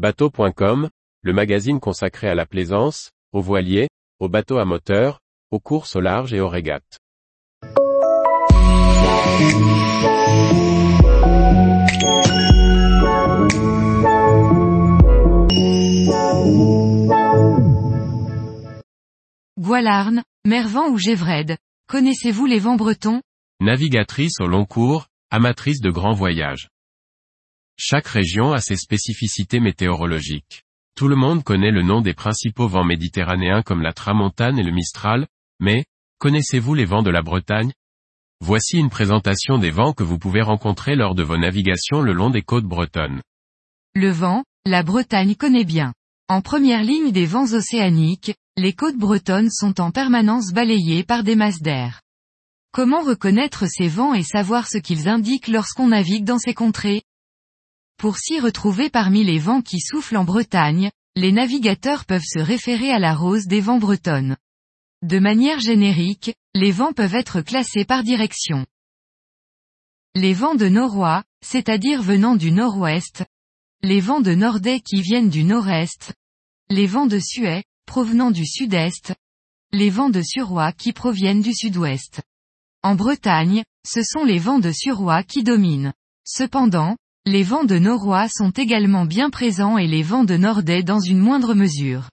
Bateau.com, le magazine consacré à la plaisance, aux voiliers, aux bateaux à moteur, aux courses au large et aux régates. Goualarn, Mervan ou Gévred, connaissez-vous les vents bretons? Navigatrice au long cours, amatrice de grands voyages. Chaque région a ses spécificités météorologiques. Tout le monde connaît le nom des principaux vents méditerranéens comme la tramontane et le mistral, mais, connaissez-vous les vents de la Bretagne? Voici une présentation des vents que vous pouvez rencontrer lors de vos navigations le long des côtes bretonnes. Le vent, la Bretagne connaît bien. En première ligne des vents océaniques, les côtes bretonnes sont en permanence balayées par des masses d'air. Comment reconnaître ces vents et savoir ce qu'ils indiquent lorsqu'on navigue dans ces contrées? Pour s'y retrouver parmi les vents qui soufflent en Bretagne, les navigateurs peuvent se référer à la rose des vents bretonnes. De manière générique, les vents peuvent être classés par direction. Les vents de noroît, c'est-à-dire venant du nord-ouest. Les vents de nordais qui viennent du nord-est. Les vents de suet, provenant du sud-est. Les vents de suroît qui proviennent du sud-ouest. En Bretagne, ce sont les vents de suroît qui dominent. Cependant, les vents de noroît sont également bien présents et les vents de nordais dans une moindre mesure.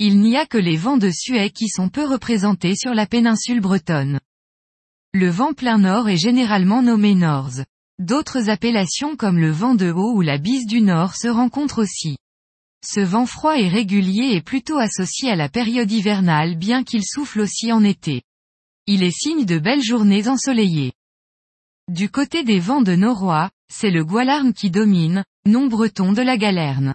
Il n'y a que les vents de suet qui sont peu représentés sur la péninsule bretonne. Le vent plein nord est généralement nommé norse. D'autres appellations comme le vent de haut ou la bise du nord se rencontrent aussi. Ce vent froid et régulier est plutôt associé à la période hivernale bien qu'il souffle aussi en été. Il est signe de belles journées ensoleillées. Du côté des vents de noroît, c'est le Goualarn qui domine, nom breton de la galerne.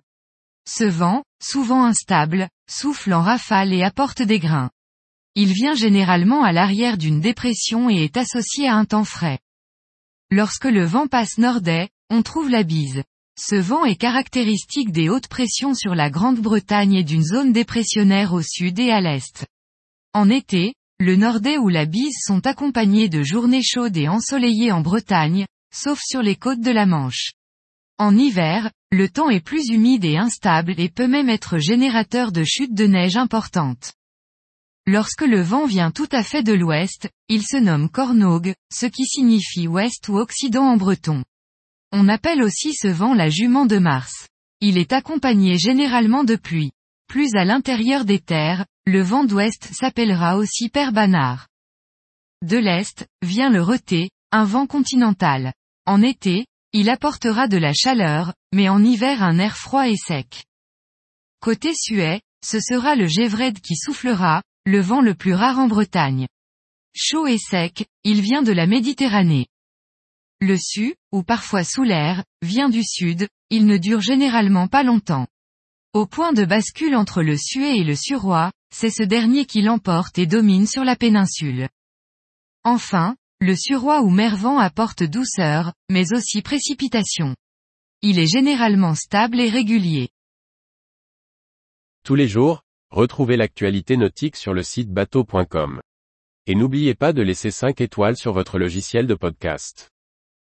Ce vent, souvent instable, souffle en rafale et apporte des grains. Il vient généralement à l'arrière d'une dépression et est associé à un temps frais. Lorsque le vent passe nordais, on trouve la bise. Ce vent est caractéristique des hautes pressions sur la Grande-Bretagne et d'une zone dépressionnaire au sud et à l'est. En été, le nordais ou la bise sont accompagnés de journées chaudes et ensoleillées en Bretagne, sauf sur les côtes de la Manche. En hiver, le temps est plus humide et instable et peut même être générateur de chutes de neige importantes. Lorsque le vent vient tout à fait de l'ouest, il se nomme Cornogue, ce qui signifie ouest ou occident en breton. On appelle aussi ce vent la jument de Mars. Il est accompagné généralement de pluie. Plus à l'intérieur des terres, le vent d'ouest s'appellera aussi Père Banard. De l'est, vient le reté, un vent continental. En été, il apportera de la chaleur, mais en hiver un air froid et sec. Côté Suet, ce sera le Gévred qui soufflera, le vent le plus rare en Bretagne. Chaud et sec, il vient de la Méditerranée. Le Su, ou parfois sous l'air, vient du sud, il ne dure généralement pas longtemps. Au point de bascule entre le Suet et le Suroît, c'est ce dernier qui l'emporte et domine sur la péninsule. Enfin, le Suroît ou Mervent apporte douceur, mais aussi précipitation. Il est généralement stable et régulier. Tous les jours, retrouvez l'actualité nautique sur le site bateau.com. Et n'oubliez pas de laisser 5 étoiles sur votre logiciel de podcast.